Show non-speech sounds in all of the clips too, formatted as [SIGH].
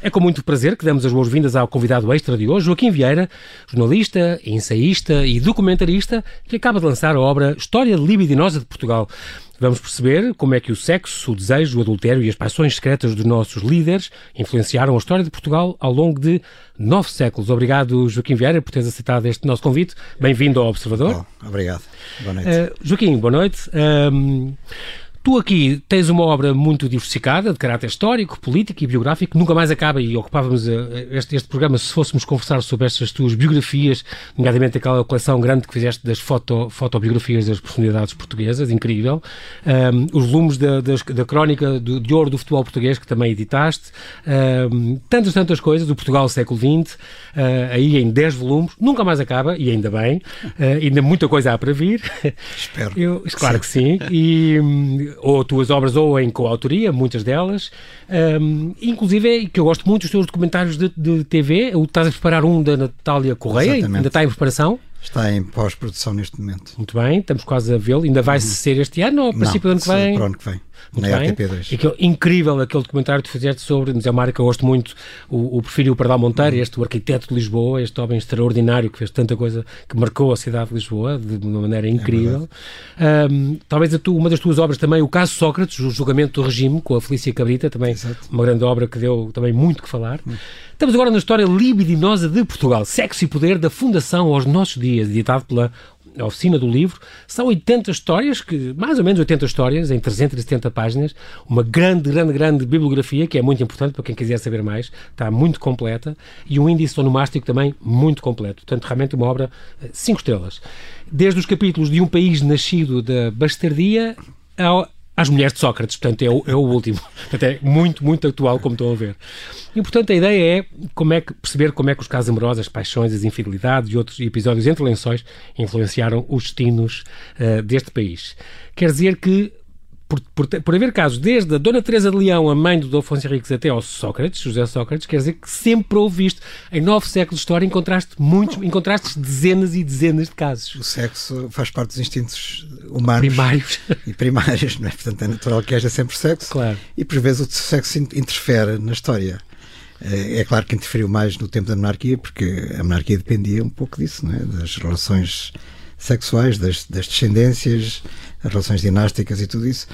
É com muito prazer que damos as boas-vindas ao convidado extra de hoje, Joaquim Vieira, jornalista, ensaísta e documentarista, que acaba de lançar a obra História Libidinosa de Portugal. Vamos perceber como é que o sexo, o desejo, o adultério e as paixões secretas dos nossos líderes influenciaram a história de Portugal ao longo de nove séculos. Obrigado, Joaquim Vieira, por teres aceitado este nosso convite. Bem-vindo ao Observador. Oh, obrigado. Boa noite. Uh, Joaquim, boa noite. Tu aqui tens uma obra muito diversificada, de caráter histórico, político e biográfico, nunca mais acaba e ocupávamos eh, este, este, programa se fôssemos conversar sobre estas tuas biografias, nomeadamente aquela coleção grande que fizeste das foto, fotobiografias das personalidades portuguesas, incrível, um, os volumes da, das, da crónica do, de ouro do futebol português que também editaste, um, tantas, tantas coisas, o Portugal século XX, uh, aí em 10 volumes, nunca mais acaba, e ainda bem, uh, ainda muita coisa há para vir. Espero. Eu, claro sim. que sim. E, hum, ou tuas obras ou em coautoria, muitas delas, um, inclusive que eu gosto muito dos teus documentários de, de TV, o estás a preparar um da Natália Correia, Exatamente. ainda está em preparação? Está em pós-produção neste momento. Muito bem, estamos quase a vê-lo. Ainda vai uhum. ser este ano ou a princípio do ano que vem? Para o ano que vem. Muito na RTP2. Aquele, incrível aquele documentário que tu fizeste sobre Museu eu gosto muito, o, o Perfil Pardal Monteiro, uhum. este o arquiteto de Lisboa, este homem extraordinário que fez tanta coisa, que marcou a cidade de Lisboa de uma maneira é incrível. É um, talvez tu, uma das tuas obras também, o caso Sócrates, o julgamento do regime, com a Felícia Cabrita, também Exato. uma grande obra que deu também muito que falar. Uhum. Estamos agora na história libidinosa de Portugal, Sexo e Poder da Fundação aos Nossos Dias, editado pela a oficina do livro, são 80 histórias, que, mais ou menos 80 histórias, em 370 páginas, uma grande, grande, grande bibliografia, que é muito importante para quem quiser saber mais, está muito completa, e um índice onomástico também muito completo. Portanto, realmente uma obra 5 eh, estrelas. Desde os capítulos de um país nascido da bastardia ao, às mulheres de Sócrates, portanto é o, é o último, [LAUGHS] portanto é muito, muito atual, como estão a ver. E portanto a ideia é como é que, perceber como é que os casos amorosos, as paixões, as infidelidades e outros episódios entre lençóis influenciaram os destinos uh, deste país. Quer dizer que por, por, por, haver casos, desde a Dona Teresa de Leão, a mãe do Dom Afonso Henriques, até ao Sócrates, José Sócrates, quer dizer que sempre houve isto. Em nove séculos de história encontraste muitos, encontraste dezenas e dezenas de casos. O sexo faz parte dos instintos humanos. Primários. E primários, não é? Portanto, é natural que haja sempre sexo. Claro. E por vezes o sexo interfere na história. É, é claro que interferiu mais no tempo da monarquia, porque a monarquia dependia um pouco disso, não é? das relações sexuais, das, das descendências, as relações dinásticas e tudo isso.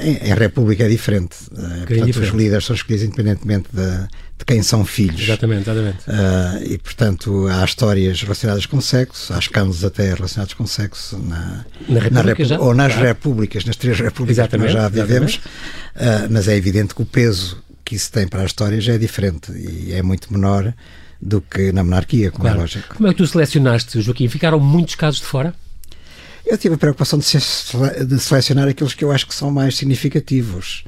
Em, em República é diferente. Uh, portanto, diferente. os líderes são escolhidos independentemente de, de quem são filhos. Exatamente, exatamente. Uh, e, portanto, há histórias relacionadas com sexo, há escândalos até relacionados com sexo na, na, na Repu já, ou nas claro. repúblicas, nas três repúblicas exatamente, que nós já vivemos. Uh, mas é evidente que o peso que isso tem para a história já é diferente e é muito menor do que na monarquia, como é claro. é lógico. Como é que tu selecionaste, Joaquim? Ficaram muitos casos de fora? Eu tive a preocupação de, de selecionar aqueles que eu acho que são mais significativos.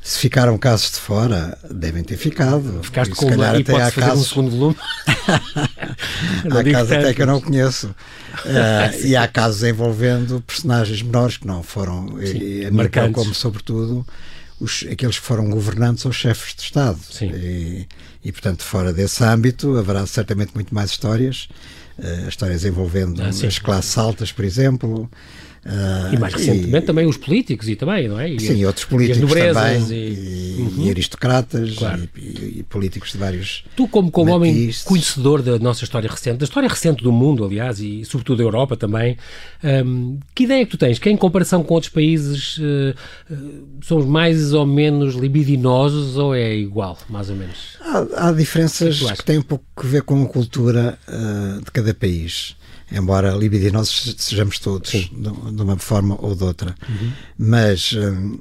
Se ficaram casos de fora, devem ter ficado. Ficaste com calhar até há casos... um segundo volume? [LAUGHS] há casos até que eu não conheço. [LAUGHS] Uh, e há casos envolvendo personagens menores que não foram, Sim, e, marcantes. como sobretudo os, aqueles que foram governantes ou chefes de Estado. E, e, portanto, fora desse âmbito, haverá certamente muito mais histórias uh, histórias envolvendo ah, as classes altas, por exemplo. Uh, e mais recentemente e, também os políticos e também, não é? E, sim, outros políticos também, e, uhum. e aristocratas claro. e, políticos de vários Tu, como, como homem conhecedor da nossa história recente, da história recente do mundo, aliás, e sobretudo da Europa também, um, que ideia é que tu tens? Que em comparação com outros países uh, uh, somos mais ou menos libidinosos ou é igual, mais ou menos? Há, há diferenças que, que, têm um pouco a ver com a cultura de cada país embora libidinosos sejamos todos, de, de, uma forma ou de outra. Uhum. Mas, um,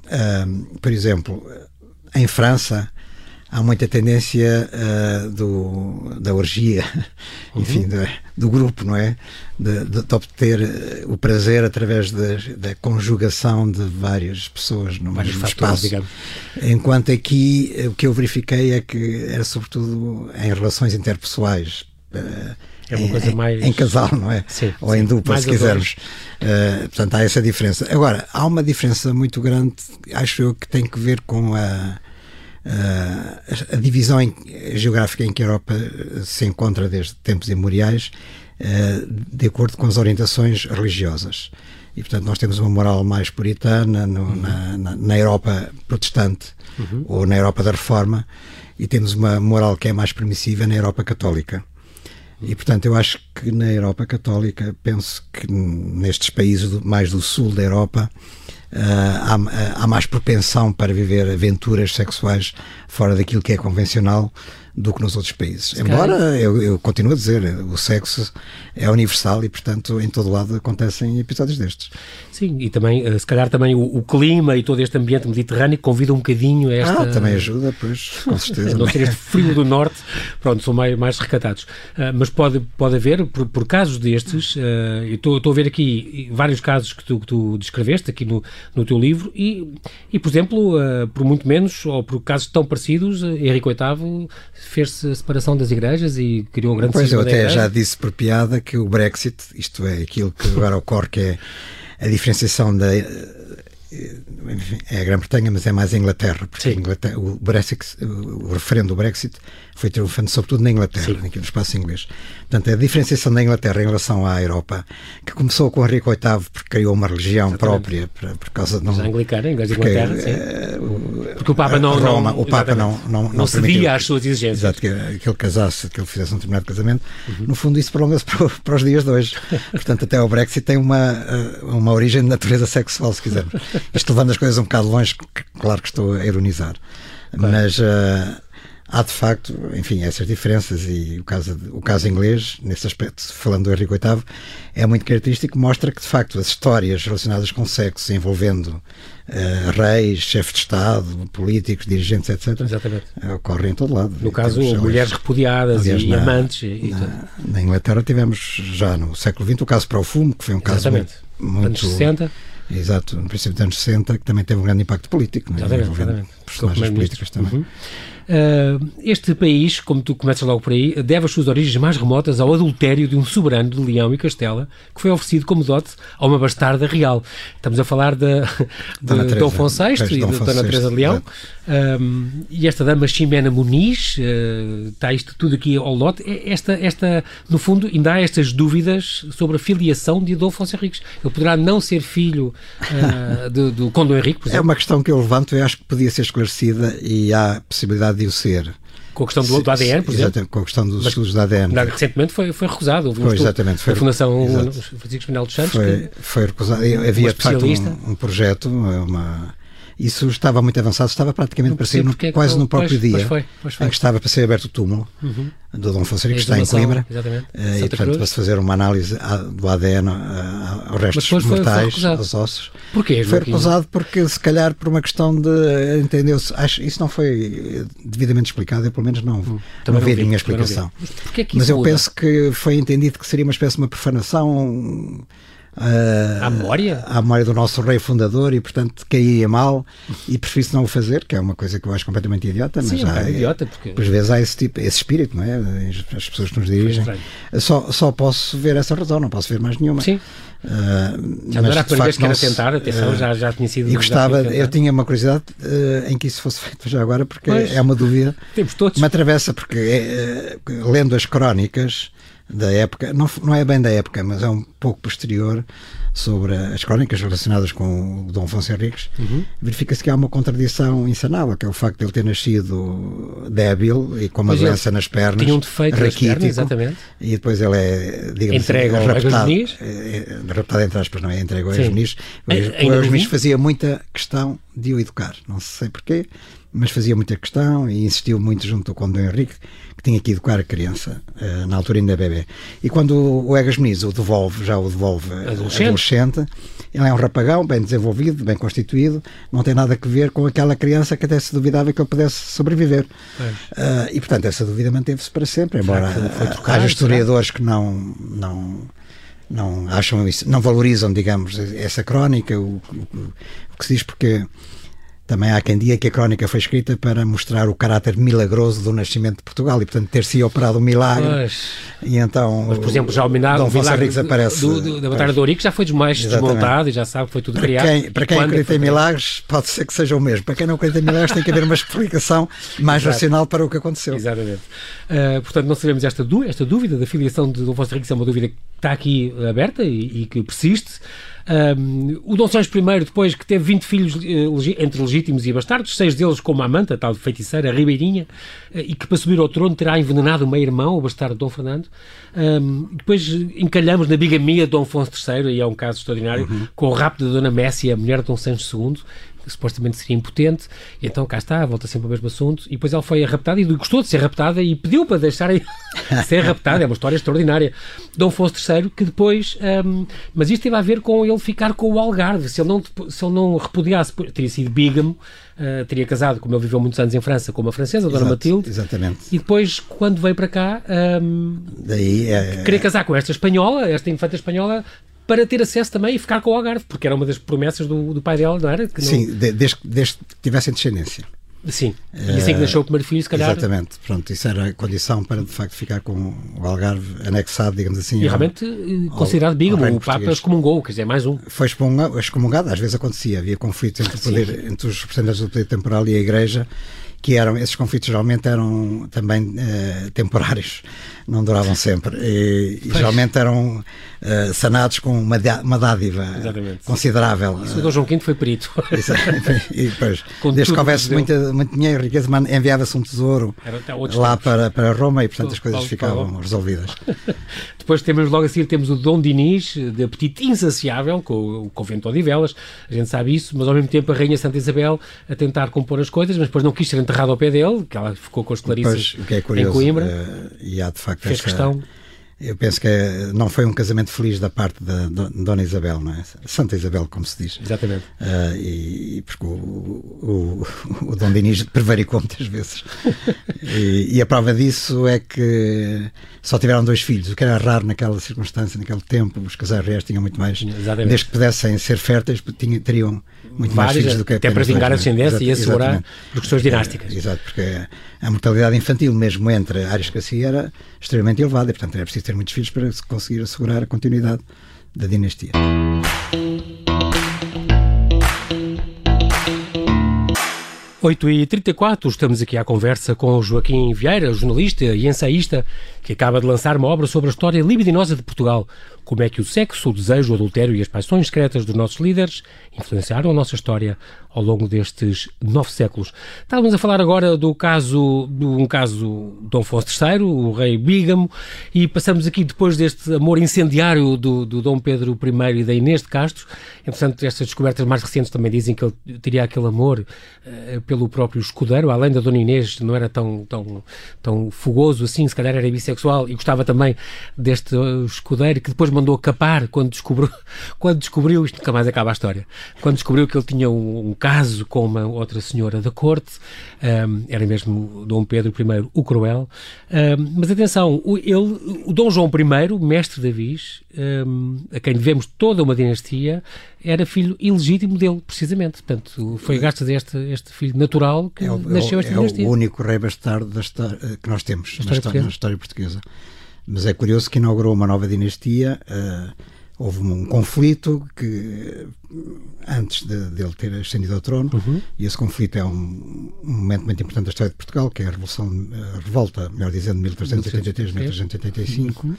um, por exemplo, em França há muita tendência uh, do, da orgia, [LAUGHS] uhum. enfim, do, do, grupo, não é? De, de, de obter uh, o prazer através da conjugação de várias pessoas no Vários mesmo fatores, espaço. Digamos. Enquanto aqui o que eu verifiquei é que era sobretudo em relações interpessoais. Uh, É uma coisa mais. Em casal, não é? Sim. Ou em dupla, se quisermos. Uh, portanto, há essa diferença. Agora, há uma diferença muito grande, acho eu, que tem que ver com a. a divisão em, geográfica em que a Europa se encontra desde tempos imemoriais, de acordo com as orientações religiosas. E, portanto, nós temos uma moral mais puritana no, uhum. na, na, na, Europa protestante uhum. ou na Europa da Reforma, e temos uma moral que é mais permissiva na Europa católica. E, portanto, eu acho que na Europa Católica, penso que nestes países mais do sul da Europa, uh, há, há, mais propensão para viver aventuras sexuais fora daquilo que é convencional do que nos outros países. Embora eu, eu continuo a dizer, o sexo é universal e, portanto, em todo lado acontecem episódios destes. Sim, e também, eh, se calhar também o, o clima e todo este ambiente mediterrâneo convida um bocadinho a esta... Ah, também ajuda, pois, com [LAUGHS] certeza. não ser este frio do norte, pronto, são mais, mais recatados. Uh, mas pode, pode haver, por, por casos destes, uh, eu estou a ver aqui vários casos que tu, que tu descreveste aqui no, no teu livro e, e por exemplo, uh, por muito menos, ou por casos tão parecidos, Henrique VIII fez-se a separação das igrejas e criou um grande Pois eu até já disse por piada que o Brexit, isto é aquilo que agora ocorre, que é a diferenciação da é a Grã-Bretanha, mas é mais a Inglaterra, porque a Inglaterra, o, Brexit, o referendo do Brexit foi triunfante sobretudo na Inglaterra, Sim. no espaço inglês. Portanto, a diferenciação da Inglaterra em relação à Europa, que começou com Henrique VIII, porque criou uma religião Exatamente. própria, por, por causa de... Não, Os anglicanos, de Inglaterra, porque, uh, porque o Papa não... Roma, o Papa não, não, não, não cedia às suas exigências. Exato, que, que ele casasse, que ele fizesse um determinado casamento. Uhum. No fundo, isso prolonga-se para, para, os dias de hoje. [LAUGHS] Portanto, até o Brexit tem uma, uh, uma origem de natureza sexual, se quisermos. Isto levando as coisas um bocado longe, claro que estou a ironizar. Claro. Mas uh, há de facto, enfim, essas diferenças e o caso, o caso inglês, nesse aspecto, falando do Henrique VIII, é muito característico, mostra que de facto as histórias relacionadas com sexo envolvendo uh, reis, chefes de Estado, políticos, dirigentes, etc., Exatamente. ocorrem em todo lado. No caso, mulheres repudiadas aliás, e na, amantes. E, na, na, Inglaterra tivemos já no século XX o caso para o fumo, que foi um caso Exatamente. muito. muito anos 60. Exato, no princípio dos anos 60, que também teve um grande impacto político, não é? exatamente, exatamente. personagens políticos também. Uhum. Uh, este país, como tu começas logo por aí, deve as suas origens mais remotas ao adultério de um soberano de Leão e Castela, que foi oferecido como dote a uma bastarda real. Estamos a falar de, de Dom Afonso VI e de Dona Teresa de Leão. Um, e esta dama Ximena Muniz, uh, está isto tudo aqui ao lote. Esta, esta, no fundo, ainda há estas dúvidas sobre a filiação de Adolfo Afonso Henriques. Ele poderá não ser filho uh, do, do Conde Henrique, por exemplo. É uma questão que eu levanto e acho que podia ser esclarecida e há possibilidade de o ser. Com a questão do, do ADN, por exemplo? com a questão dos estudos do ADN. Recentemente foi, foi recusado. Houve um foi, exatamente. Foi, a Fundação Francisco Pinal dos Santos. Foi, foi recusado. Havia, um de facto, um, um projeto, uma isso estava muito avançado, estava praticamente para ser no, é quase no próprio pois, dia pois foi, pois foi. em que estava para ser aberto o túmulo uhum. do Dom Fonseca, que está em Coimbra, uh, e portanto para se fazer uma análise do ADN aos restos mortais, foi, aos ossos. Porquê? Foi recusado porque se calhar por uma questão de, entendeu-se, acho isso não foi devidamente explicado, eu pelo menos não, hum, não vi a minha explicação. Mas, é Mas eu penso que foi entendido que seria uma espécie de uma profanação Uh, à memória? À memória do nosso rei fundador e, portanto, caía mal e prefiro não o fazer, que é uma coisa que eu acho completamente idiota. Sim, mas é, é idiota porque... Por vezes há esse, tipo, esse espírito, não é? As pessoas que nos dirigem. Só, só posso ver essa razão, não posso ver mais nenhuma. Sim. Uh, já mas, era a primeira vez que era tentar, atenção, uh, já, já tinha sido. E gostava, eu tinha uma curiosidade uh, em que isso fosse feito já agora, porque pois, é uma dúvida. Temos todos. Me atravessa, porque é, lendo as crónicas da época, não, não é bem da época, mas é um pouco posterior, sobre as crónicas relacionadas com o Dom Afonso Henriques, uhum. verifica-se que há uma contradição insanável, que é o facto de ele ter nascido débil e com uma pois doença nas pernas, tinha um defeito raquítico, nas pernas, exatamente. e depois ele é, digamos Entregue assim, raptado, é, é, raptado entre aspas, não é? Entregue ao ex-ministro. O ex-ministro fazia muita questão de o educar, não sei porquê, mas fazia muita questão e insistiu muito junto com o Dom Henrique que tinha que educar a criança, uh, na altura ainda bebê. E quando o Egas Muniz o devolve, já o devolve adolescente. adolescente, ele é um rapagão, bem desenvolvido, bem constituído, não tem nada a ver com aquela criança que até se duvidava que ele pudesse sobreviver. Uh, e, portanto, essa dúvida manteve-se para sempre, embora haja historiadores que não, não, não acham isso, não valorizam, digamos, essa crónica, o, o, o que se diz porque também há quem diga que a crónica foi escrita para mostrar o caráter milagroso do nascimento de Portugal e, portanto, ter-se operado um milagre. Mas, e então, mas, por exemplo, já o milagre, Dom Henriques aparece. Do, do, da Batalha do Ourique já foi mais desmontado e já sabe que foi tudo para criado. Quem, para quem acredita em milagres, pode ser que seja o mesmo. Para quem não acredita em milagres, tem que haver uma explicação mais Exato. racional para o que aconteceu. Exatamente. Uh, portanto, não sabemos esta, esta dúvida da filiação de Dom Fonseca Henriques, é uma dúvida que está aqui aberta e, e que persiste. Um, o Dom Sancho I, depois que teve 20 filhos uh, entre legítimos e bastardos, seis deles com uma amante, a tal feiticeira, a Ribeirinha, uh, e que para subir ao trono terá envenenado o meio-irmão, o bastardo Dom Fernando. Um, depois encalhamos na bigamia de Dom Afonso III, e é um caso extraordinário, uhum. com o rapto da Dona Messia, a mulher de Dom Sancho II, que supostamente seria impotente, e então cá está, volta sempre ao mesmo assunto, e depois ela foi raptada e gostou de ser raptada e pediu para deixar [LAUGHS] ser raptada, é uma história extraordinária. Dom Afonso III, que depois, um, mas isto teve a ver com ele ficar com o Algarve, se ele não, se ele não repudiasse, teria sido bígamo, Uh, teria casado, como ele viveu muitos anos em França, com uma francesa, a Dona Exato, Matilde. Exatamente. E depois, quando veio para cá, um, Daí, é, queria casar com esta espanhola, esta infanta espanhola, para ter acesso também e ficar com o Algarve, porque era uma das promessas do, do pai dela, não era? Não... Sim, desde, desde que tivessem descendência. Sim, e assim que nasceu o primeiro filho, se calhar. Exatamente, pronto, isso era a condição para de facto ficar com o Algarve anexado, digamos assim. E realmente eh, ao, considerado bígamo, o Papa excomungou, quer dizer, mais um. Foi excomungado, às vezes acontecia, havia conflitos entre, poder, entre os representantes do poder temporal e a Igreja que eram, esses conflitos geralmente eram também uh, temporários, não duravam sempre, e, e geralmente eram uh, sanados com uma, uma dádiva Exatamente. considerável. Isso o Dom João V foi perito. [LAUGHS] e depois, [LAUGHS] desde que houvesse muita, muito dinheiro e riqueza, enviava-se um tesouro lá para, para Roma e, portanto, as coisas ficavam resolvidas. [LAUGHS] Depois temos logo a seguir temos o Dom Dinis, de apetite insaciável, com o convento de Odivelas, a gente sabe isso, mas ao mesmo tempo a Rainha Santa Isabel a tentar compor as coisas, mas depois não quis ser enterrado ao pé dele, que ela ficou com as o que é curioso, em Coimbra. Uh, e há de facto fez essa, questão. Eu penso que não foi um casamento feliz da parte da Dona Isabel, não é? Santa Isabel, como se diz. Exatamente. Uh, e, porque o, o, o Dom Dinis prevaricou muitas vezes. [LAUGHS] e, e, a prova disso é que só tiveram dois filhos, o que era raro naquela circunstância, naquele tempo. Os casais reais tinham muito mais. Exatamente. Desde que pudessem ser férteis, tinham, teriam muito Vários, mais filhos do que Até para vingar a descendência e assegurar questões dinásticas. É, exato, porque a mortalidade infantil, mesmo entre a aristocracia, era extremamente elevada e, portanto, era preciso ter muitos filhos para conseguir assegurar a continuidade da dinastia. 8 e 34 estamos aqui à conversa com Joaquim Vieira, jornalista e ensaísta, que acaba de lançar uma obra sobre a história libidinosa de Portugal. Como é que o sexo, o desejo, o adultério e as paixões secretas dos nossos líderes influenciaram a nossa história ao longo destes nove séculos. Estávamos a falar agora do caso, de um caso Dom Afonso III, o rei Bígamo, e passamos aqui depois deste amor incendiário do, do Dom Pedro I e da Inês de Castro. Entretanto, estas descobertas mais recentes também dizem que ele teria aquele amor uh, pelo próprio escudeiro, além da Dona Inês, não era tão, tão, tão fogoso assim, se calhar era bissexual e gostava também deste escudeiro que depois mandou capar quando descobriu, [LAUGHS] quando descobriu, isto nunca mais acaba a história, quando descobriu que ele tinha um, um caso com uma outra senhora da corte, um, era mesmo Dom Pedro I o Cruel. Um, mas atenção, o, ele, o Dom João I, mestre de Avis, a quem devemos toda uma dinastia, era filho ilegítimo dele, precisamente. Portanto, foi graças a este, este filho natural que é o, nasceu esta é dinastia. É o único rei bastardo história, que nós temos na história, na história, portuguesa. Mas é curioso que inaugurou uma nova dinastia. Uh, houve um conflito que antes de, de ele ter ascendido ao trono uhum. e esse conflito é um, um, momento muito importante da história de Portugal que é a revolução a revolta melhor dizendo 1383 1385 uhum.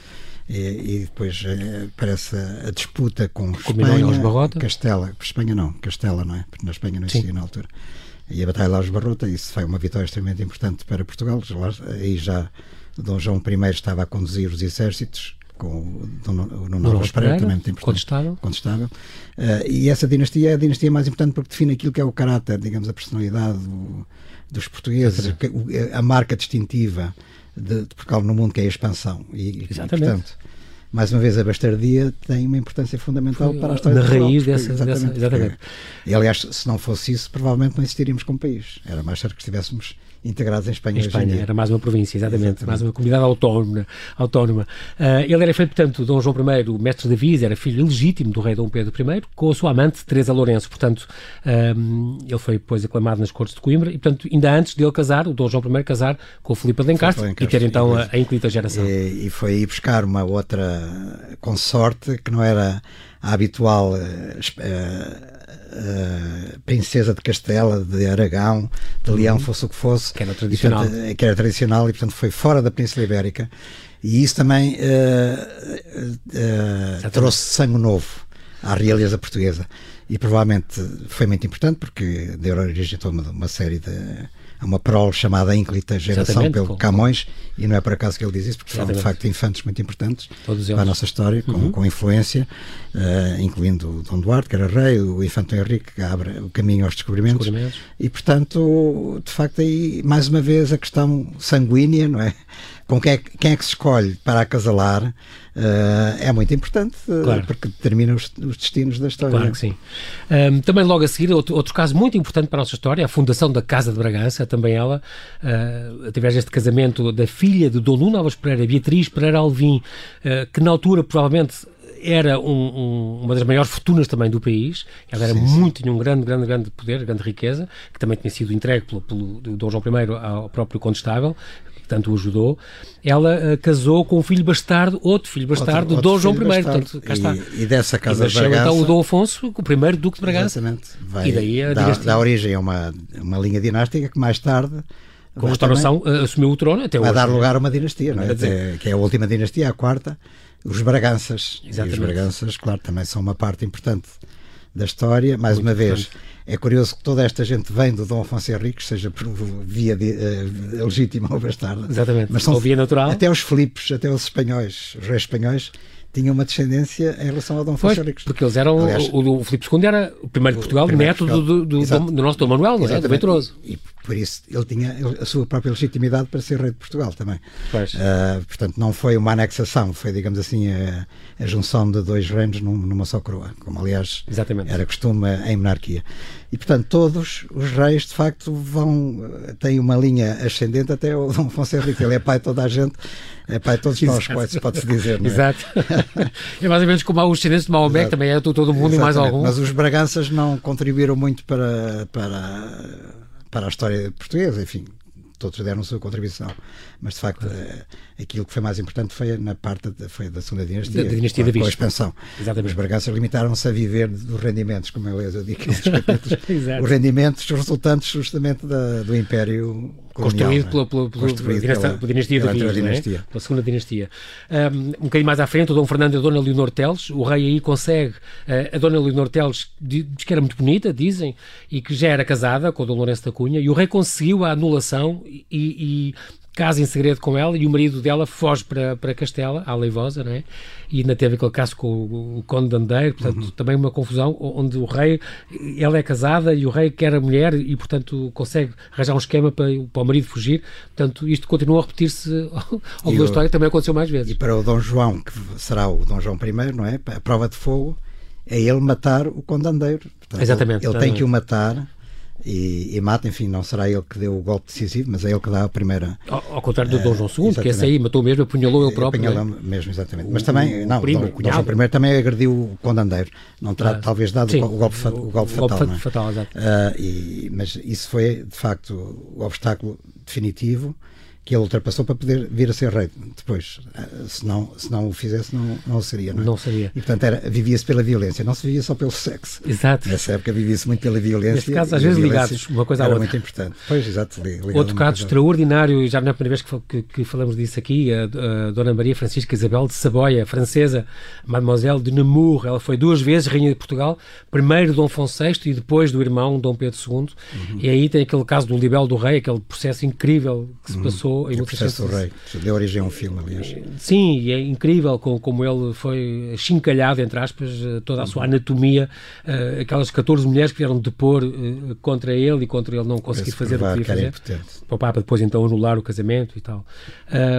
e, e, depois é, parece a, a, disputa com Espanha Castela Espanha não Castela não é porque na Espanha não existia Sim. na altura e a batalha de Laos Barrota isso foi uma vitória extremamente importante para Portugal aí já Dom João I estava a conduzir os exércitos com o Nuno Alves Pereira, também muito importante. Contestável. contestável. Uh, e essa dinastia é a dinastia mais importante porque define aquilo que é o caráter, digamos, a personalidade do, dos portugueses, a marca distintiva de, de Portugal no mundo, que é a expansão. E, Exatamente. E, portanto, mais uma vez, a bastardia tem uma importância fundamental Foi, para a história Na raiz dessa, exatamente. Dessa, exatamente. E, aliás, se não fosse isso, provavelmente não existiríamos como país. Era mais certo que estivéssemos integrados em Espanha. Em Espanha, era mais uma província, exatamente, exatamente. mais uma comunidade autónoma. autónoma. Uh, ele era filho, portanto, Dom João I, o mestre de Viz, era filho legítimo do rei Dom Pedro I, com a sua amante Teresa Lourenço. Portanto, um, ele foi depois aclamado nas cortes de Coimbra e, portanto, ainda antes de ele casar, o Dom João I casar com o Filipe de Encastre e ter então a, a inclita geração. E, e foi ir buscar uma outra consorte que não era a habitual uh, uh, uh, princesa de Castela, de Aragão, de uhum. Leão, fosse o que fosse. Que era tradicional. E, portanto, que era tradicional e, portanto, foi fora da Península Ibérica. E isso também uh, trouxe sangue novo à realeza portuguesa. E provavelmente foi muito importante porque deu origem a toda uma, uma série de uma prole chamada ínclita geração Exatamente, pelo com, Camões, e não é por acaso que ele diz isso, porque Exatamente. são de facto infantes muito importantes para a nossa história, com, uhum. com influência, uh, incluindo o Dom Duarte, que era rei, o Infante Henrique, que abre o caminho aos descobrimentos, descobrimentos. e portanto, de facto, aí mais uma vez a questão sanguínea, não é? Com quem é, quem é que se escolhe para acasalar Uh, é muito importante, uh, claro. porque determina os, os, destinos da história. Claro que sim. Um, também logo a seguir, outro, outro, caso muito importante para a nossa história, a fundação da Casa de Bragança, também ela, uh, através deste casamento da filha de Dom Nuno Alves Pereira, Beatriz Pereira Alvim, que na altura provavelmente era um, um, uma das maiores fortunas também do país. Ela era sim, muito, sim. tinha um grande, grande, grande poder, grande riqueza, que também tinha sido entregue pelo, pelo Dom João I ao próprio Condestável, tanto o ajudou, ela uh, casou com um filho bastardo, outro filho bastardo, outro, Dom João I. Portanto, cá está. E, e dessa casa e de Bragança... então o Dom Afonso, o primeiro Duque de Bragança. Exatamente. Vai, e daí a dá, dá origem a uma, uma linha dinástica que mais tarde com a restauração também, eh, assumiu o trono até hoje. Vai dar lugar a uma dinastia, não é? Dizer... que é a última dinastia, a quarta, os Braganças. Exatamente. E os Braganças, claro, também são uma parte importante da história. Mais Muito uma vez, é curioso que toda esta gente vem do Dom Afonso Henriques, seja por via de, uh, legítima ou bastarda. Exatamente. Mas são, ou via natural. Até os Filipes, até os espanhóis, os reis espanhóis, tinham uma descendência em relação ao Dom Afonso Henriques. Porque eles eram. Aliás, o, o Filipe II era o primeiro de Portugal, primeiro neto Portugal. Do, do, do, do, nosso Dom Manuel, não é? Do Venturoso. E, por isso ele tinha a sua própria legitimidade para ser rei de Portugal também. Uh, portanto, não foi uma anexação, foi, digamos assim, a, a junção de dois reinos num, numa só coroa, como aliás Exatamente. era costume em monarquia. E, portanto, todos os reis, de facto, vão têm uma linha ascendente até o Dom Afonso Henrique. Ele é pai de toda a gente, é pai de todos nós, pode-se dizer. É? Exato. é mais ou menos como os descendentes de Maomé, que também é todo o mundo Exatamente. e mais algum. Mas os Braganças não contribuíram muito para, para para a história portuguesa, enfim, todos deram a sua contribuição. Mas, de facto, é, aquilo que foi mais importante foi na parte de, foi da segunda dinastia, da, da dinastia com, da com a expansão. Exatamente. Os Braganças limitaram-se a viver dos rendimentos, como eu, eu digo [LAUGHS] [LAUGHS] os rendimentos resultantes justamente da, do Império Construído pela, pela, Construído pela, pela, pela dinastia de Viz, dinastia. É? pela segunda dinastia. Um, um bocadinho mais à frente, o Dom Fernando e a Dona Leonor Teles, o rei aí consegue, uh, a Dona Leonor Teles diz que era muito bonita, dizem, e que já era casada com o Dom Lourenço da Cunha, e o rei conseguiu a anulação e, e casa em segredo com ela e o marido dela foge para, para Castela, à Leivosa, não é? E ainda teve aquele caso com o, o Conde de Andeiro, portanto, uhum. também uma confusão onde o rei, ela é casada e o rei quer a mulher e, portanto, consegue arranjar um esquema para, para o marido fugir. Portanto, isto continua a repetir-se ao longo da história, também aconteceu mais vezes. E para o Dom João, que será o Dom João I, não é? A prova de fogo é ele matar o Conde de Andeiro. Portanto, Exatamente. Ele, ele tem que o matar e, e, mata, enfim, não será ele que deu o golpe decisivo, mas é ele que dá a primeira. Ao, ao contrário do Dom João II, exatamente. que esse aí matou mesmo, apunhalou ele próprio. Apunhalou é? mesmo, exatamente. Mas também, o, não, primo, o Dom João I também agrediu o Condandeiro, não terá ah, talvez dado sim, o, golpe, o, o golpe fatal. Golpe é? fatal, exato. Uh, e, mas isso foi, de facto, o obstáculo definitivo que ele ultrapassou para poder vir a ser rei depois. Eh, se não, se não o fizesse, não, não o seria. Não, é? não seria. E portanto vivia-se pela violência, não se vivia só pelo sexo. Exato. Nessa época vivia-se muito pela violência. Neste caso, às vezes ligados uma coisa à outra. muito importante. Pois, exato. Outro caso extraordinário, e já não é a primeira vez que, que, que falamos disso aqui, a, a, Dona Maria Francisca Isabel de Saboia, francesa, Mademoiselle de Nemours. Ela foi duas vezes Rainha de Portugal, primeiro Dom Afonso VI e depois do irmão Dom Pedro II. Uhum. E aí tem aquele caso do libelo do rei, aquele processo incrível que se uhum. passou casou em 1860. do Rei, deu origem a um filme, aliás. Sim, e é incrível como, como ele foi chincalhado, entre aspas, toda a sua anatomia, uh, aquelas 14 mulheres que vieram depor uh, contra ele e contra ele não conseguir fazer o que queria fazer. Para o Papa depois então anular o casamento e tal.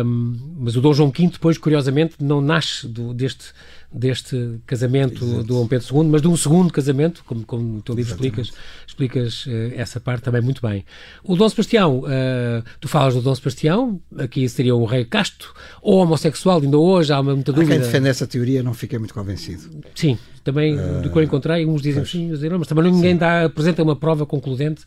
Um, mas o Dom João V depois, curiosamente, não nasce do, deste deste casamento Exato. do Dom Pedro II, mas de um segundo casamento, como, como no teu livro explicas, explicas uh, essa parte também muito bem. O Dom Sebastião, uh, tu falas do Dom Sebastião, aqui seria um rei casto ou homossexual, ainda hoje há muita dúvida. Há quem defende essa teoria, não fiquei muito convencido. Sim, também uh, do que eu encontrei, uns dizem sim, outros dizem mas também ninguém dá, apresenta uma prova concludente.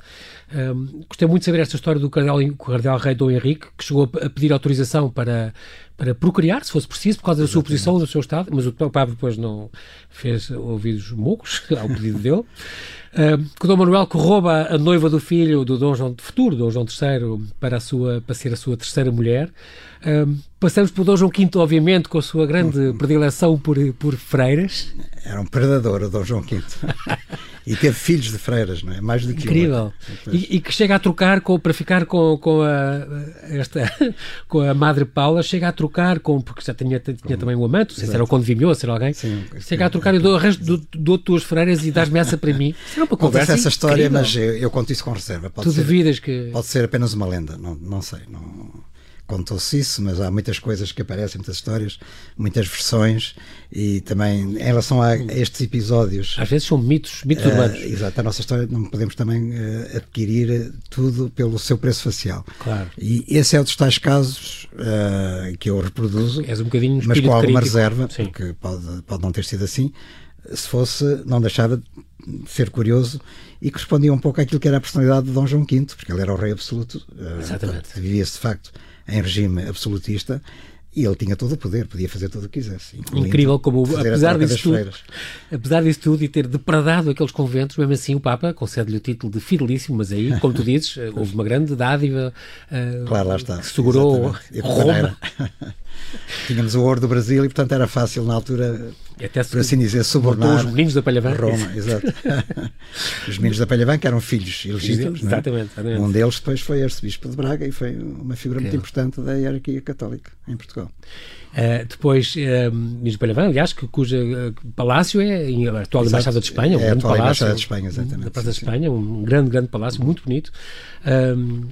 Um, gostei muito de saber esta história do cardeal, cardeal rei Dom Henrique, que chegou a pedir autorização para para procriar, se fosse preciso, por causa da sua posição, do seu estado, mas o Papa depois não fez ouvidos mocos [LAUGHS] ao pedido dele. Uh, o Dom Manuel que rouba a noiva do filho do Dom João futuro, Dom João III, para, a sua, para ser a sua terceira mulher. Uh, passamos por Dom João V, obviamente, com a sua grande predileção por, por freiras. Era um predador, o Dom João V. [LAUGHS] E teve filhos de freiras, não é? Mais do que Incrível. E, e, que chega a trocar com, para ficar com, com, a, esta, [LAUGHS] com a Madre Paula, chega a trocar com, porque já tinha, tinha também um amante, não sei se era o Conde Vimeu, se era alguém. Sim, chega a trocar e dou, dou, dou duas freiras e dás-me essa para mim. Será uma conversa essa história, incrível. mas eu, eu, conto isso com reserva. Pode tu ser, duvidas que. Pode ser apenas uma lenda, não, não sei. Não contou-se isso, mas há muitas coisas que aparecem, muitas histórias, muitas versões e também em relação a estes episódios. Às vezes são mitos, mitos uh, urbanos. Exato, a nossa história não podemos também uh, adquirir tudo pelo seu preço facial. Claro. E esse é um dos tais casos uh, que eu reproduzo, És um bocadinho mas com alguma crítico. reserva, Sim. porque pode, pode não ter sido assim. Se fosse, não deixava de ser curioso e correspondia um pouco àquilo que era a personalidade de Dom João V, porque ele era o rei absoluto. Exatamente. Vivia-se de facto em regime absolutista e ele tinha todo o poder, podia fazer tudo o que quisesse. Incrível como, apesar disso, tudo, apesar disso tudo e ter depredado aqueles conventos, mesmo assim o Papa concede-lhe o título de fidelíssimo, mas aí, como tu dizes, [LAUGHS] houve uma grande dádiva uh, claro, lá está. que segurou Roma. Tínhamos o ouro do Brasil e, portanto, era fácil na altura, Até por assim dizer, subornar [LAUGHS] os meninos da Palhavã. Roma, exato. os meninos da Palhavã, que eram filhos ilegítimos. É? Exatamente, exatamente. Um deles depois foi arcebispo de Braga e foi uma figura muito importante da hierarquia católica em Portugal. Uh, depois, uh, Ministro Palhavã, aliás, que, cuja uh, palácio é a atual Exato. Embaixada de Espanha, um é grande palácio. Embaixada de Espanha, exatamente. Da Praça de Espanha, um grande, grande palácio, muito bonito. Um,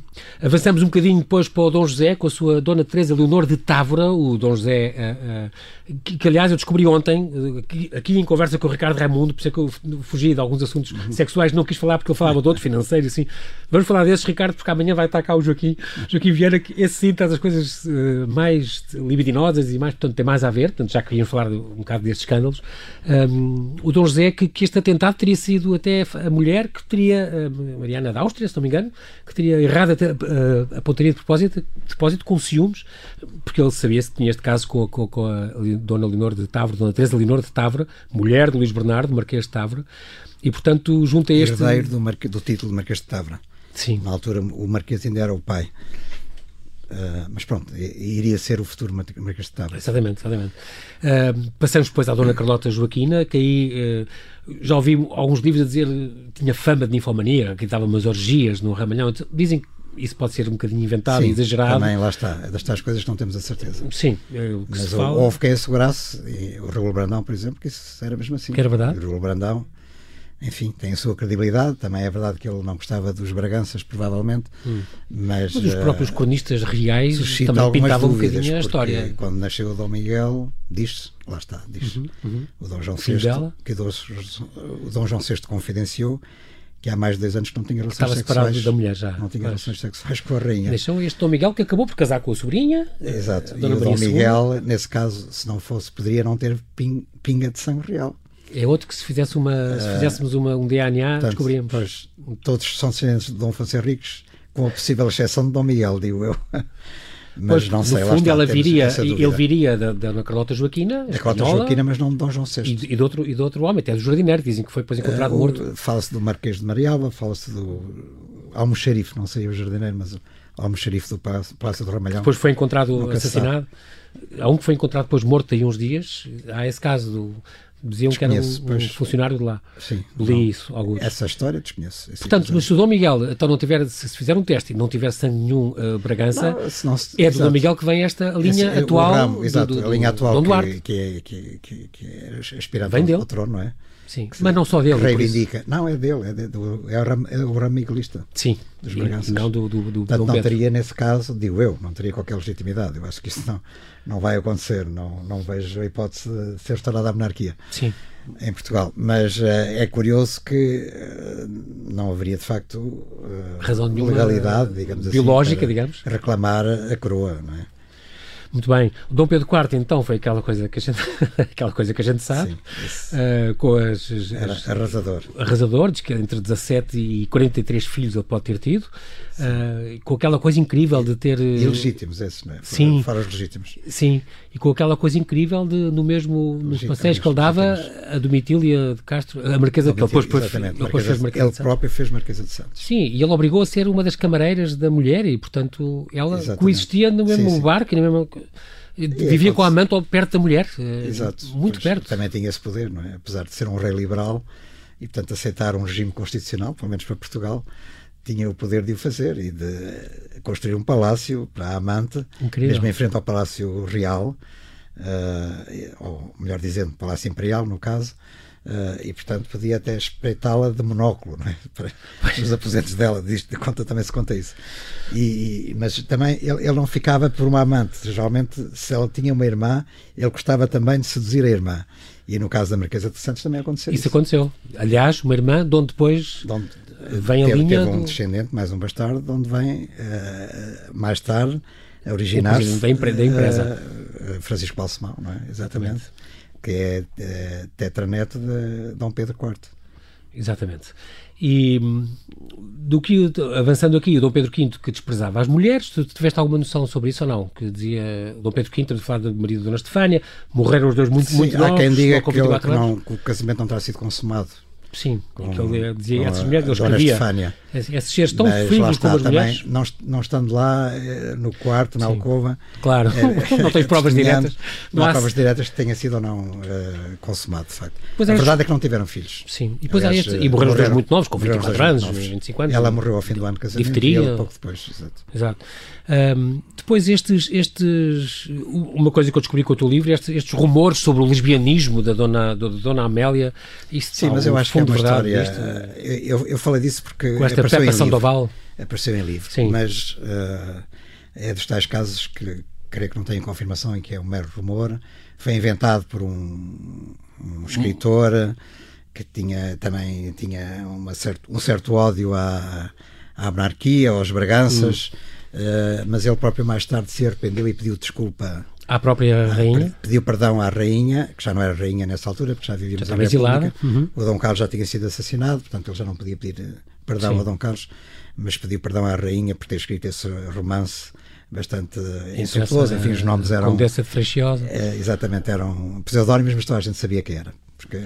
avançamos um bocadinho depois para o Dom José, com a sua Dona Teresa Leonor de Távora, o Dom José, uh, que, que, aliás eu descobri ontem, aqui, aqui, em conversa com o Ricardo Raimundo, por isso é que eu fugi de alguns assuntos uhum. sexuais, não quis falar porque ele falava de outro financeiro, assim. Vamos falar desses, Ricardo, porque amanhã vai estar cá o Joaquim, Joaquim Vieira, que esse sim traz as coisas mais libidinosas e mais, portanto, tem mais a ver, portanto, já queríamos falar um bocado destes escândalos. Um, o Dom José, que, que, este atentado teria sido até a mulher que teria, Mariana da Áustria, se não me engano, que teria errado até, uh, apontaria de propósito, de propósito com ciúmes, porque ele sabia se tinha este caso com, com, com a Dona Leonor de Távora, Dona Teresa Leonor de Távora, mulher de Luís Bernardo, Marquês de Távora, e portanto junta este... Herdeiro do, Marque... do título de Marquês de Távora. Sim. Na altura o Marquês ainda era o pai. Uh, mas pronto, iria ser o futuro Marquês de Távora. Exatamente, exatamente. Uh, passamos depois à Dona Carlota Joaquina, que aí uh, já ouvi alguns livros a dizer tinha fama de ninfomania, que dava umas orgias no Ramalhão. Dizem que isso pode ser um bocadinho inventado Sim, exagerado. Também, lá está. É das tais coisas que não temos a certeza. Sim, é o que Mas se fala. houve quem assegurasse, o Raul Brandão, por exemplo, que isso era mesmo assim. Que era verdade. O Raul Brandão enfim, tem a sua credibilidade. Também é verdade que ele não gostava dos Braganças, provavelmente, hum. mas, mas. os próprios eh, cronistas reais também pintavam um bocadinho a história. Quando nasceu o Dom Miguel, diz-se, lá está, diz uhum, uhum. o Dom João VI, que o Dom João VI confidenciou que há mais de 10 anos que não tinha relações Estava sexuais. separado da mulher já. Não tinha mas... relações sexuais com a rainha. Deixou este Dom Miguel que acabou por casar com a sobrinha. Exato. E o Dom Miguel, nesse caso, se não fosse, poderia não ter pinga de sangue real. É outro que se fizesse uma, se ah, fizéssemos uma, um DNA, portanto, descobríamos. Pois, todos são descendentes de Dom Afonso Henriques, com a possível exceção de Dom Miguel, digo eu. [LAUGHS] Mas pois, não sei, no fundo está, ela viria, ele viria da, da Carlota Joaquina, da Carlota Joaquina, mas não de Dom João VI. E, e, de outro, e de outro homem, até do jardineiro, dizem que foi depois encontrado uh, morto. Fala-se do Marquês de Marialva, fala-se do Almoxerife, não sei o jardineiro, mas o Almoxerife do Palácio do Ramalhão. Depois foi encontrado assassinado. Há um que foi encontrado depois morto aí uns dias. Há esse caso do, diziam que era um, um funcionário de lá. Sim. Li não, isso, alguns. Essa história desconheço. Portanto, mas se o Dom Miguel então não tiver, se fizer um teste e não tiver sangue nenhum uh, Bragança, não, se é do Dom Miguel que vem esta linha Esse, atual. Ramo, exato, do, do, a linha atual que, que, é, que, que, que é aspirado vem ao, dele. ao trono, não é? Sim, mas não só dele. Reivindica. Não, é dele, é, de, do, é, o, ramo, é o ramo. Sim, dos Braganças. Não do, do, do Portanto, não teria, nesse caso, digo eu, não teria qualquer legitimidade. Eu acho que isso não, não vai acontecer. Não, não vejo a hipótese de ser restaurada a monarquia. Sim em Portugal. Mas uh, é curioso que uh, não haveria de facto uh, razão de legalidade, digamos biológica, assim, digamos, reclamar a coroa, não é? Muito bem. O Dom Pedro IV, então, foi aquela coisa que a gente, [LAUGHS] aquela coisa que a gente sabe, Sim, uh, com as, as, Era arrasador. Arrasador, diz que entre 17 e 43 filhos ele pode ter tido, uh, com aquela coisa incrível de ter... Ilegítimos esses, não é? Sim. Fora os legítimos. Sim, e com aquela coisa incrível de, no mesmo, nos passeios que ele dava, a Domitília de Castro, a Marquesa, que ele depois, exatamente, depois fez Marquesa ele próprio fez Marquesa de Santos. Sim, e ele obrigou a ser uma das camareiras da mulher e, portanto, ela exatamente. coexistia no mesmo sim, sim. barco e na mesma vivia com a amante perto da mulher. Eh, Exato. Muito perto. Também tinha esse poder, não é? Apesar de ser um rei liberal e, portanto, aceitar um regime constitucional, pelo menos para Portugal, tinha o poder de o fazer e de construir um palácio para a amante, Incrível. mesmo em frente ao Palácio Real, uh, ou melhor dizendo, Palácio Imperial, no caso, Uh, e portanto podia até espreitá-la de monóculo é? [LAUGHS] para os aposentos dela disto de conta também se conta isso e, e, mas também ele, ele, não ficava por uma amante geralmente se ela tinha uma irmã ele gostava também de seduzir a irmã e no caso da Marquesa de Santos também aconteceu isso, isso. aconteceu aliás uma irmã de onde depois de onde, vem teve, a linha teve um do... descendente mais um bastardo de onde vem uh, mais tarde originar-se da, empresa uh, Francisco Balsemão não é exatamente que é, é tetraneto de Dom Pedro IV. Exatamente. E hum, do que, avançando aqui, o Dom Pedro V que desprezava as mulheres, tu tiveste alguma noção sobre isso ou não? Que dizia, Dom Pedro V, de falar do marido de Dona Estefânia, morreram os dois muito, Sim, muito há novos. Há quem diga que, ele, que, não, que o casamento não terá sido consumado Sim, com, que ele dizia, essas mulheres, ele escrevia, esses seres tão frios como as também, mulheres. Não, não estando lá eh, no quarto, na Sim, alcova. Claro, é, [LAUGHS] não tens provas [LAUGHS] diretas. Não, há provas diretas que tenha sido ou não uh, consumado, de facto. Pois a é, verdade é que não tiveram filhos. Sim, e, depois Aliás, este, e morreram os dois muito novos, com 24 anos, 25 anos. Ela morreu ao fim do ano de casamento difteria. e ele pouco depois. Exato. exato. Um, depois estes, estes, uma coisa que eu descobri com o teu livro, estes, estes rumores sobre o lesbianismo da dona, da dona Amélia, isso Sim, mas eu acho que é uma história, eu, eu falei disso porque com esta apareceu em livro, Doval. apareceu em livro, Sim. mas uh, é dos tais casos que creio que não tenho confirmação em que é um mero rumor, foi inventado por um, um escritor que tinha também tinha uma certo, um certo ódio à, à monarquia, aos Braganças, hum. Uh, mas ele próprio mais tarde se arrependeu e pediu desculpa à própria rainha? Pediu perdão à rainha, que já não era rainha nessa altura, porque já vivíamos já exilada. Uhum. O Dom Carlos já tinha sido assassinado, portanto ele já não podia pedir eh, perdão Sim. ao Dom Carlos, mas pediu perdão à rainha por ter escrito esse romance bastante insultuoso. Enfim, os nomes eram. Condessa de Freixiosa. Exatamente, eram pseudónimos, mas toda a gente sabia quem era. Porque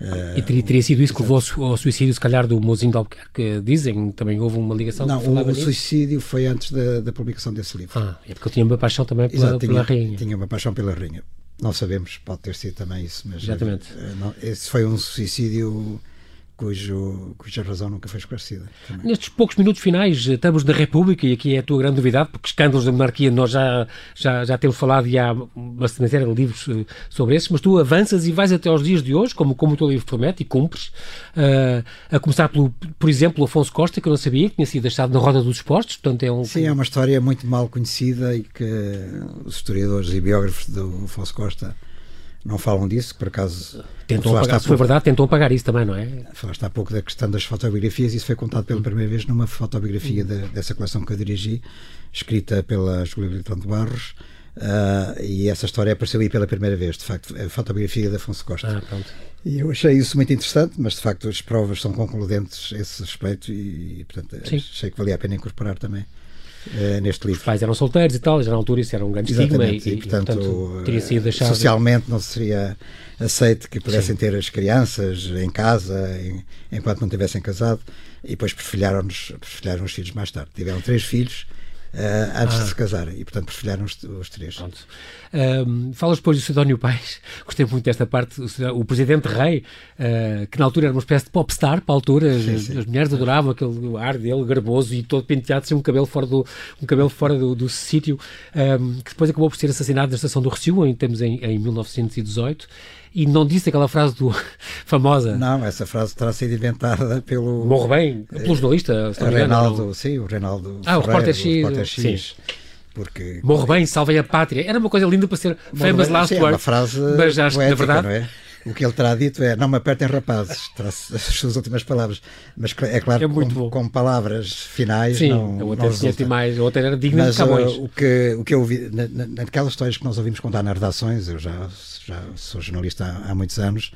Uh, e teria, teria, sido isso que levou ao suicídio, se calhar, do Mozinho de Albuquerque, dizem, também houve uma ligação. Não, o, o suicídio foi antes da, da, publicação desse livro. Ah, é porque ele tinha uma paixão também pela, Exato, tinha, pela rainha. Tinha uma paixão pela rainha. Não sabemos, pode ter sido também isso, mas Exatamente. Uh, não, esse foi um suicídio cujo, cuja razão nunca foi esclarecida. Também. Nestes poucos minutos finais, eh, estamos na República, e aqui é a tua grande novidade, porque escândalos da monarquia nós já, já, já temos falado e há uma série de livros eh, sobre esses, mas tu avanças e vais até aos dias de hoje, como, como o teu livro promete, e cumpres, uh, a começar pelo, por exemplo, Afonso Costa, que eu não sabia, que tinha sido deixado na roda dos expostos, portanto é um... Sim, é uma história muito mal conhecida e que os historiadores e biógrafos do Afonso Costa não falam disso, por acaso. Tentam apagar, se foi verdade, tentam apagar isso também, não é? Falaste há pouco da questão das fotobiografias, isso foi contado pela primeira vez numa fotobiografia de, dessa coleção que eu dirigi, escrita pela Júlia Britão de Barros, uh, e essa história apareceu aí pela primeira vez, de facto, a fotobiografia de Afonso Costa. Ah, pronto. E eu achei isso muito interessante, mas de facto as provas são concludentes a esse respeito e, portanto, Sim. achei que valia a pena incorporar também. Uh, neste livro. Os pais eram solteiros e tal, já na altura isso era um grande estigma e, e, portanto, portanto teria sido deixado... socialmente não seria aceito que pudessem Sim. ter as crianças em casa em, enquanto não tivessem casado e depois perfilharam-nos perfilharam os filhos mais tarde. Tiveram três filhos uh, antes ah. de se casarem. E, portanto, perfilharam os, os três. Pronto. Um, falas depois do Sidónio Pais, [LAUGHS] gostei muito desta parte, o, o presidente rei, uh, que na altura era uma espécie de popstar, para a altura, sim, as, sim. as, mulheres adoravam aquele ar dele, garboso e todo penteado, sem um cabelo fora do, um cabelo fora do, do sítio, um, que depois acabou por ser assassinado na estação do Recio, em, temos em, em 1918 e não disse aquela frase do, [LAUGHS] famosa. Não, essa frase terá sido inventada pelo. Morre bem, pelo jornalista. O Reinaldo, sim, o Reinaldo. Ah, Ferreira, o repórter X. O repórter X. Sim. Porque... Morre bem, salvem a pátria. Era uma coisa linda para ser Morre famous bem, last sim, word. É uma frase mas acho poética, que, na verdade, é? o que ele terá dito é não me apertem rapazes, terá as suas últimas palavras. Mas é claro é que com, com, palavras finais Sim, não, a outra mais, a outra era digna mas, de Camões. Uh, o, que, o que eu ouvi, na, na, naquelas histórias que nós ouvimos contar nas redações, eu já, já sou jornalista há, há muitos anos,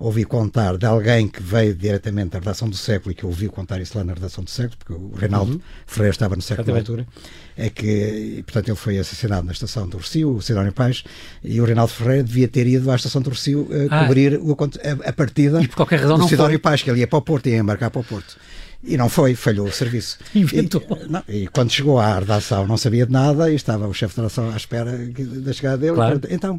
ouvi contar de alguém que veio diretamente da redação do século e que ouviu contar isso lá na redação do século, porque o Reinaldo uhum. Ferreira estava no século da altura, é que, portanto, ele foi assassinado na estação do Rocio, o Sidónio Pais, e o Reinaldo Ferreira devia ter ido à estação do Rocio uh, ah, cobrir o, a, a, partida e por qualquer razão do Sidónio Pais, que ele ia para o Porto e ia embarcar para o Porto. E não foi, falhou o serviço. [LAUGHS] Inventou. E, não, e quando chegou à redação não sabia de nada e estava o chefe da redação à espera da chegada dele. Claro. Então,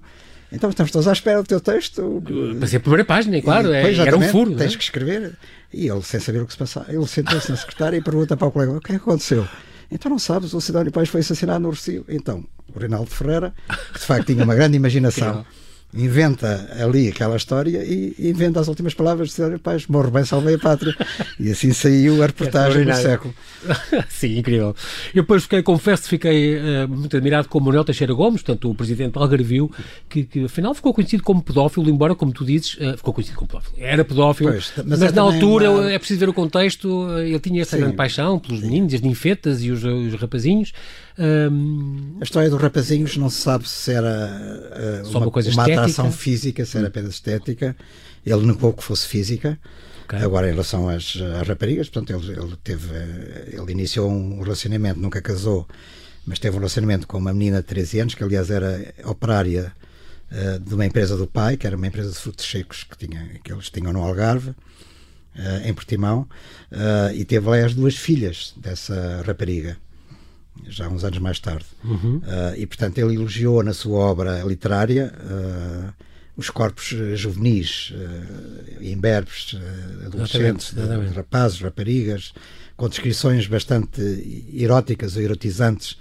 então estamos todos à espera do teu texto. Para ser a primeira página, claro, é, era um furo. Tens é? que escrever. E ele, sem saber o que se passava, ele sentou-se na secretária e pergunta para o colega: o que é que aconteceu? Então não sabes, o Cidadão Pais foi assassinado no Rocio. Então, o Reinaldo Ferreira, que de facto tinha uma grande imaginação [LAUGHS] inventa ali aquela história e inventa as últimas palavras de Cidadão Paz, morre bem, salvei a pátria. E assim saiu a reportagem do século. [LAUGHS] Sim, incrível. Eu depois fiquei, confesso, fiquei uh, muito admirado com o Manuel Teixeira Gomes, portanto, o presidente Algarvio, que, que afinal ficou conhecido como pedófilo, embora, como tu dizes, uh, ficou conhecido como pedófilo. Era pedófilo, pois, mas, mas é na altura uma... é preciso ver o contexto, eh, ele tinha essa sim, grande paixão pelos meninos, as ninfetas e os, os rapazinhos. Um... A história dos rapazinhos não se sabe se era uh, uma, uma, coisa uma atração física, se era apenas estética. Ele negou que fosse física. Okay. Agora, em relação às, às raparigas, portanto, ele, ele, teve, ele iniciou um relacionamento, nunca casou, mas teve um relacionamento com uma menina de 13 anos, que aliás era operária uh, de uma empresa do pai, que era uma empresa de frutos secos que, tinha, que eles tinham no Algarve, uh, em Portimão, e teve lá as duas filhas dessa rapariga já uns anos mais tarde. Uhum. Uh, e, portanto, ele elogiou na sua obra literária uh, os corpos uh, juvenis, uh, imberbes, adolescentes, exatamente, exatamente. rapazes, raparigas, com descrições bastante eróticas ou erotizantes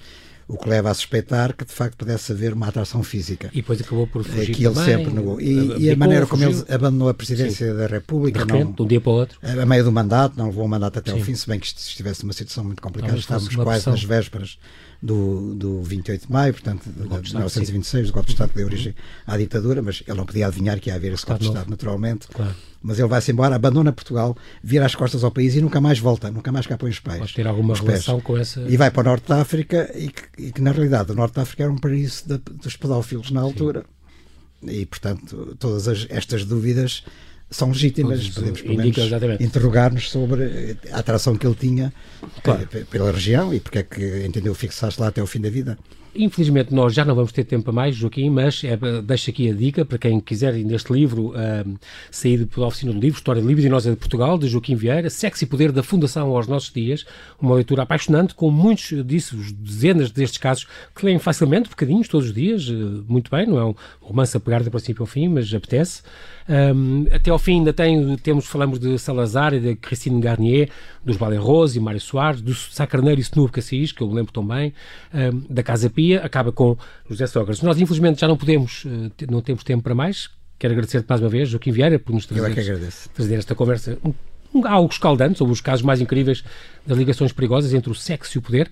o que leva a suspeitar que de facto pudesse haver uma atração física. E depois acabou por fugir que ele também, sempre negou. E, e a maneira como ele abandonou a presidência Sim. da República, de, repente, não, de um dia para o outro, a meio do mandato, não levou o mandato até Sim. ao fim, se bem que estivesse numa situação muito complicada, estávamos quase nas vésperas do, do 28 de maio, portanto, de 1926, do golpe de Estado que deu origem à ditadura, mas ele não podia adivinhar que ia haver esse golpe de Estado, naturalmente. Claro. Mas ele vai-se embora, abandona Portugal, vira as costas ao país e nunca mais volta, nunca mais cá põe os pés. Pode ter alguma relação pés. com essa. E vai para o Norte da África, e que, e que na realidade o Norte da África era um paraíso de, dos pedófilos na altura. Sim. E, portanto, todas as, estas dúvidas são legítimas. Podemos, pelo menos, interrogar-nos sobre a atração que ele tinha claro. pela região e porque é que entendeu fixar-se lá até o fim da vida. Infelizmente nós já não vamos ter tempo a mais, Joaquim, mas é, deixo aqui a dica para quem quiser neste livro uh, sair pela oficina do livro, História Libidinosa de Portugal, de Joaquim Vieira, Sexo e Poder da Fundação aos Nossos Dias, uma leitura apaixonante, com muitos disso, dezenas destes casos que leem facilmente, bocadinhos, todos os dias, uh, muito bem, não é um romance a pegar de princípio ao fim, mas apetece. Um, até ao fim ainda tem, temos, falamos de Salazar e de Christine Garnier, dos Rose e Mário Soares, do Sacarneiro e Snoop Cassis, que eu me lembro tão bem, um, da Casa Acaba com José Sócrates. Nós, infelizmente, já não podemos, uh, não temos tempo para mais. Quero agradecer-te mais uma vez, Joaquim Vieira, por nos trazer, é trazer esta conversa um, algo escaldante sobre os casos mais incríveis das ligações perigosas entre o sexo e o poder.